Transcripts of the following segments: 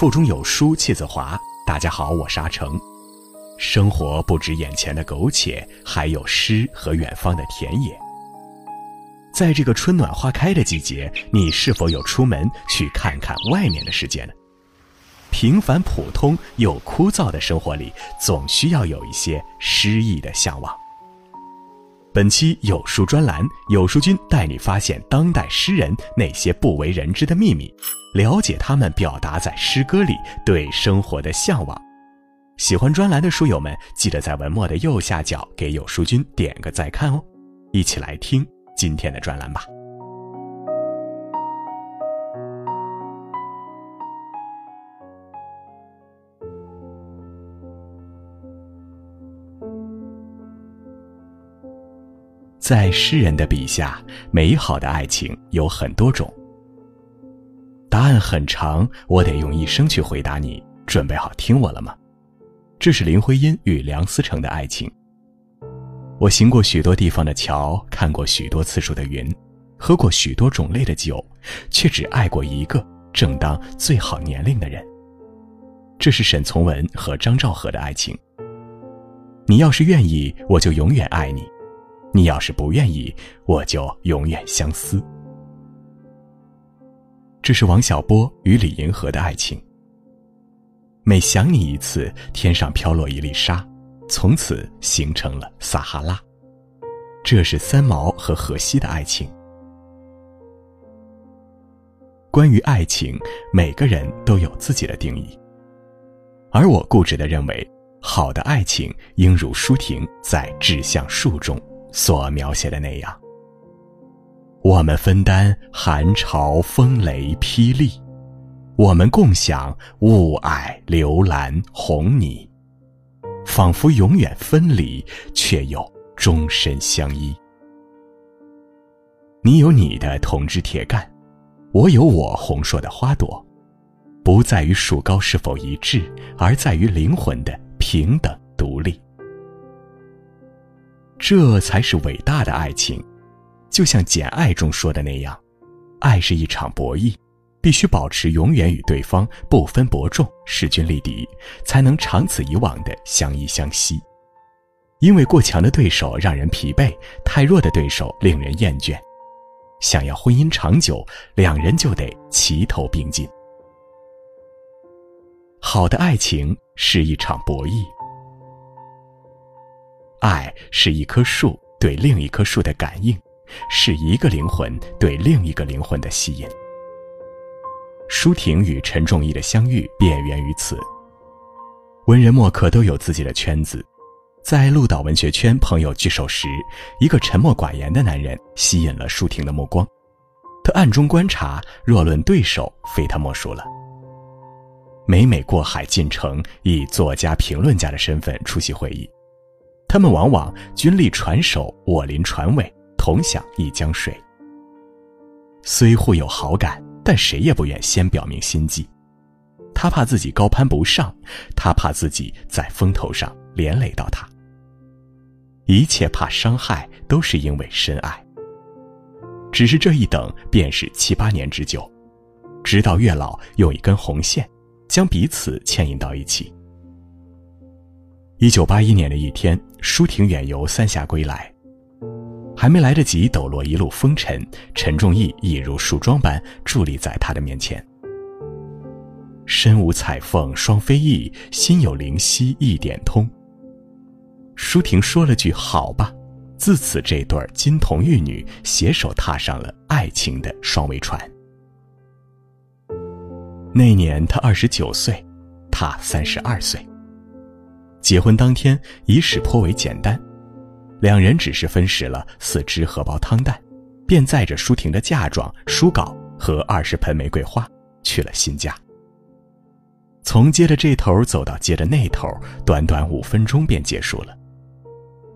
腹中有书气自华。大家好，我是阿成。生活不止眼前的苟且，还有诗和远方的田野。在这个春暖花开的季节，你是否有出门去看看外面的世界呢？平凡普通又枯燥的生活里，总需要有一些诗意的向往。本期有书专栏，有书君带你发现当代诗人那些不为人知的秘密，了解他们表达在诗歌里对生活的向往。喜欢专栏的书友们，记得在文末的右下角给有书君点个再看哦。一起来听今天的专栏吧。在诗人的笔下，美好的爱情有很多种。答案很长，我得用一生去回答你。准备好听我了吗？这是林徽因与梁思成的爱情。我行过许多地方的桥，看过许多次数的云，喝过许多种类的酒，却只爱过一个正当最好年龄的人。这是沈从文和张兆和的爱情。你要是愿意，我就永远爱你。你要是不愿意，我就永远相思。这是王小波与李银河的爱情。每想你一次，天上飘落一粒沙，从此形成了撒哈拉。这是三毛和荷西的爱情。关于爱情，每个人都有自己的定义，而我固执的认为，好的爱情应如舒婷在《致橡树》中。所描写的那样，我们分担寒潮、风雷、霹雳，我们共享雾霭、流岚、红霓，仿佛永远分离，却又终身相依。你有你的铜枝铁干，我有我红硕的花朵，不在于树高是否一致，而在于灵魂的平等独立。这才是伟大的爱情，就像《简爱》中说的那样，爱是一场博弈，必须保持永远与对方不分伯仲、势均力敌，才能长此以往的相依相惜。因为过强的对手让人疲惫，太弱的对手令人厌倦。想要婚姻长久，两人就得齐头并进。好的爱情是一场博弈。爱是一棵树对另一棵树的感应，是一个灵魂对另一个灵魂的吸引。舒婷与陈仲义的相遇便源于此。文人墨客都有自己的圈子，在鹿岛文学圈朋友聚首时，一个沉默寡言的男人吸引了舒婷的目光。他暗中观察，若论对手，非他莫属了。每每过海进城，以作家、评论家的身份出席会议。他们往往军力船首，我临船尾，同享一江水。虽互有好感，但谁也不愿先表明心迹。他怕自己高攀不上，他怕自己在风头上连累到他。一切怕伤害，都是因为深爱。只是这一等，便是七八年之久，直到月老用一根红线，将彼此牵引到一起。一九八一年的一天，舒婷远游三峡归来，还没来得及抖落一路风尘，陈仲义已如树桩般伫立在他的面前。身无彩凤双飞翼，心有灵犀一点通。舒婷说了句“好吧”，自此这对金童玉女携手踏上了爱情的双桅船。那年他二十九岁，他三十二岁。结婚当天，仪式颇为简单，两人只是分食了四只荷包汤蛋，便载着舒婷的嫁妆、书稿和二十盆玫瑰花去了新家。从街的这头走到街的那头，短短五分钟便结束了，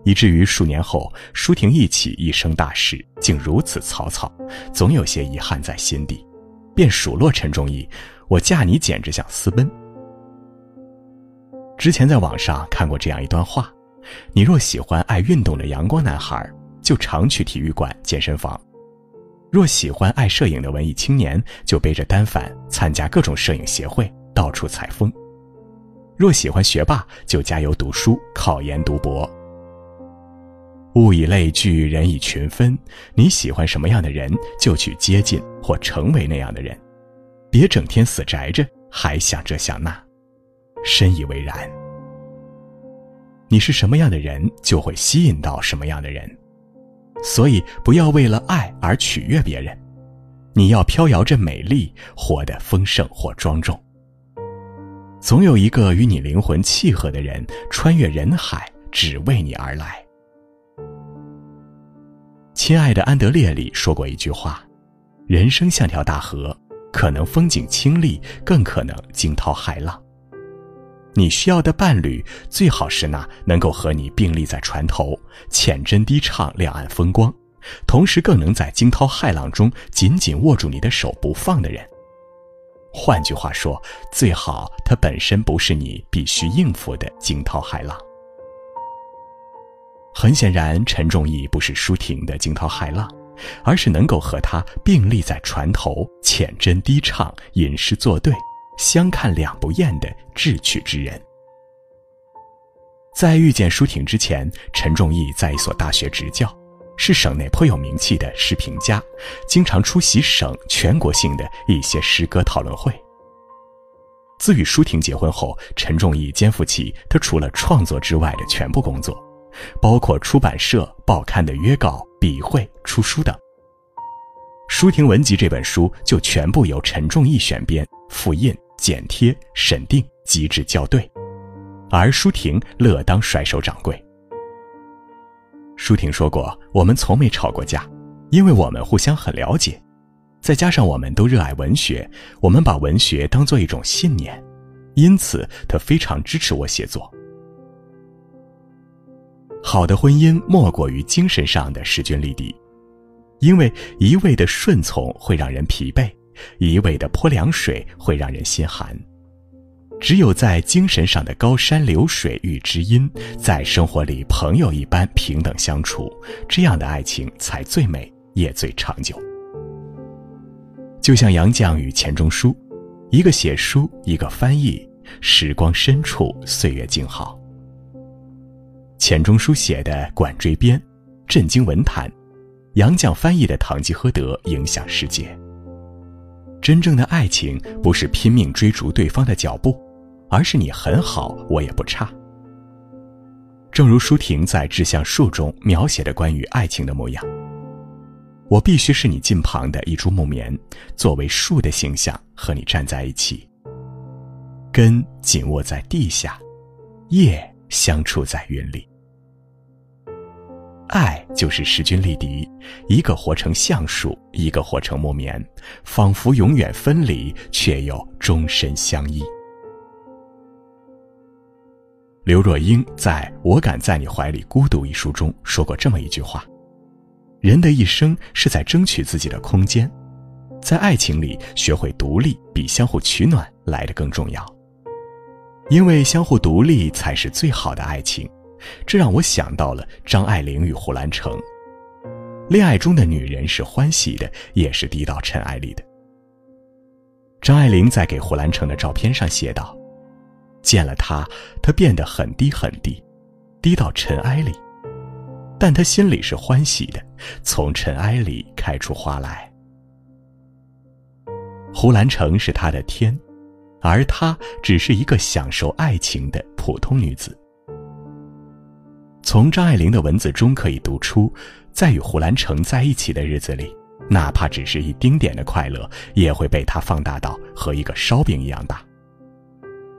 以至于数年后，舒婷忆起一生大事竟如此草草，总有些遗憾在心底，便数落陈忠义：“我嫁你简直像私奔。”之前在网上看过这样一段话：你若喜欢爱运动的阳光男孩，就常去体育馆、健身房；若喜欢爱摄影的文艺青年，就背着单反参加各种摄影协会，到处采风。若喜欢学霸，就加油读书，考研读博。物以类聚，人以群分。你喜欢什么样的人，就去接近或成为那样的人，别整天死宅着，还想这想那。深以为然。你是什么样的人，就会吸引到什么样的人，所以不要为了爱而取悦别人。你要飘摇着美丽，活得丰盛或庄重。总有一个与你灵魂契合的人，穿越人海，只为你而来。亲爱的安德烈里说过一句话：“人生像条大河，可能风景清丽，更可能惊涛骇浪。你需要的伴侣，最好是那能够和你并立在船头，浅斟低唱两岸风光，同时更能在惊涛骇浪中紧紧握住你的手不放的人。换句话说，最好他本身不是你必须应付的惊涛骇浪。”很显然，陈仲义不是舒婷的惊涛骇浪，而是能够和他并立在船头，浅斟低唱，吟诗作对，相看两不厌的智取之人。在遇见舒婷之前，陈仲义在一所大学执教，是省内颇有名气的诗评家，经常出席省、全国性的一些诗歌讨论会。自与舒婷结婚后，陈仲义肩负起他除了创作之外的全部工作。包括出版社、报刊的约稿、笔会、出书等。《舒婷文集》这本书就全部由陈仲义选编、复印、剪贴、审定、机制校对，而舒婷乐当甩手掌柜。舒婷说过：“我们从没吵过架，因为我们互相很了解，再加上我们都热爱文学，我们把文学当做一种信念，因此她非常支持我写作。”好的婚姻莫过于精神上的势均力敌，因为一味的顺从会让人疲惫，一味的泼凉水会让人心寒。只有在精神上的高山流水遇知音，在生活里朋友一般平等相处，这样的爱情才最美也最长久。就像杨绛与钱钟书，一个写书，一个翻译，时光深处，岁月静好。钱钟书写的《管锥编》，震惊文坛；杨绛翻译的《堂吉诃德》，影响世界。真正的爱情不是拼命追逐对方的脚步，而是你很好，我也不差。正如舒婷在《致橡树》中描写的关于爱情的模样，我必须是你近旁的一株木棉，作为树的形象和你站在一起，根紧握在地下，叶。相触在云里，爱就是势均力敌，一个活成橡树，一个活成木棉，仿佛永远分离，却又终身相依。刘若英在《我敢在你怀里孤独》一书中说过这么一句话：人的一生是在争取自己的空间，在爱情里学会独立，比相互取暖来的更重要。因为相互独立才是最好的爱情，这让我想到了张爱玲与胡兰成。恋爱中的女人是欢喜的，也是低到尘埃里的。张爱玲在给胡兰成的照片上写道：“见了他，他变得很低很低，低到尘埃里，但他心里是欢喜的，从尘埃里开出花来。胡兰成是他的天。”而她只是一个享受爱情的普通女子。从张爱玲的文字中可以读出，在与胡兰成在一起的日子里，哪怕只是一丁点的快乐，也会被他放大到和一个烧饼一样大。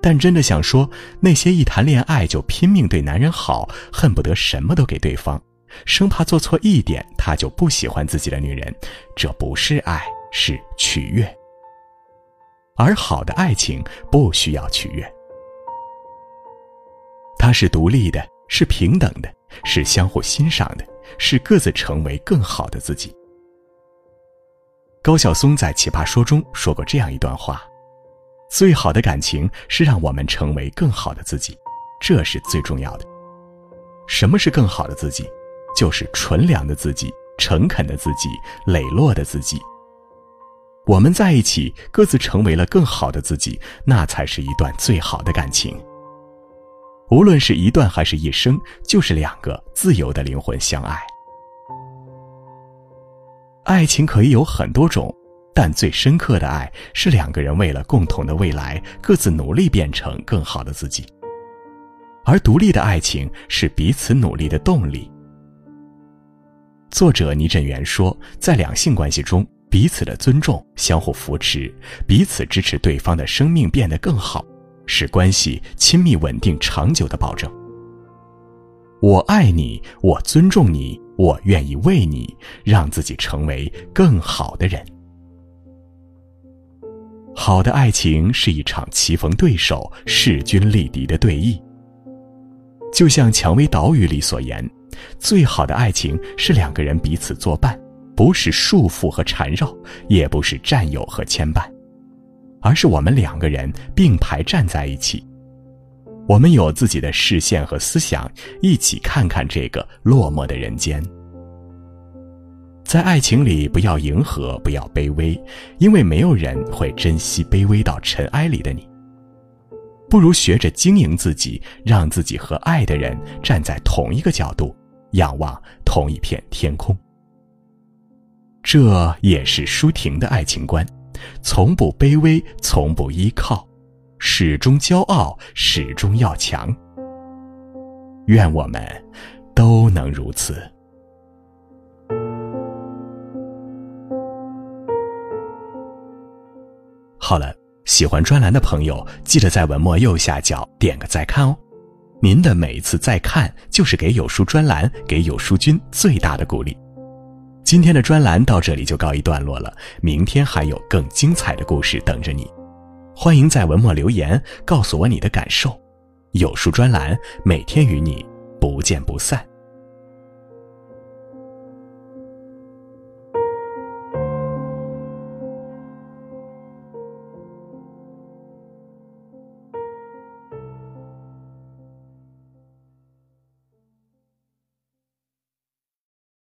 但真的想说，那些一谈恋爱就拼命对男人好，恨不得什么都给对方，生怕做错一点他就不喜欢自己的女人，这不是爱，是取悦。而好的爱情不需要取悦，它是独立的，是平等的，是相互欣赏的，是各自成为更好的自己。高晓松在《奇葩说》中说过这样一段话：“最好的感情是让我们成为更好的自己，这是最重要的。什么是更好的自己？就是纯良的自己，诚恳的自己，磊落的自己。”我们在一起，各自成为了更好的自己，那才是一段最好的感情。无论是一段还是一生，就是两个自由的灵魂相爱。爱情可以有很多种，但最深刻的爱是两个人为了共同的未来，各自努力变成更好的自己。而独立的爱情是彼此努力的动力。作者倪震元说，在两性关系中。彼此的尊重、相互扶持、彼此支持对方的生命变得更好，是关系亲密、稳定、长久的保证。我爱你，我尊重你，我愿意为你让自己成为更好的人。好的爱情是一场棋逢对手、势均力敌的对弈。就像《蔷薇岛屿》里所言，最好的爱情是两个人彼此作伴。不是束缚和缠绕，也不是占有和牵绊，而是我们两个人并排站在一起。我们有自己的视线和思想，一起看看这个落寞的人间。在爱情里，不要迎合，不要卑微，因为没有人会珍惜卑微到尘埃里的你。不如学着经营自己，让自己和爱的人站在同一个角度，仰望同一片天空。这也是舒婷的爱情观，从不卑微，从不依靠，始终骄傲，始终要强。愿我们都能如此。好了，喜欢专栏的朋友，记得在文末右下角点个再看哦。您的每一次再看，就是给有书专栏、给有书君最大的鼓励。今天的专栏到这里就告一段落了，明天还有更精彩的故事等着你，欢迎在文末留言告诉我你的感受。有书专栏每天与你不见不散。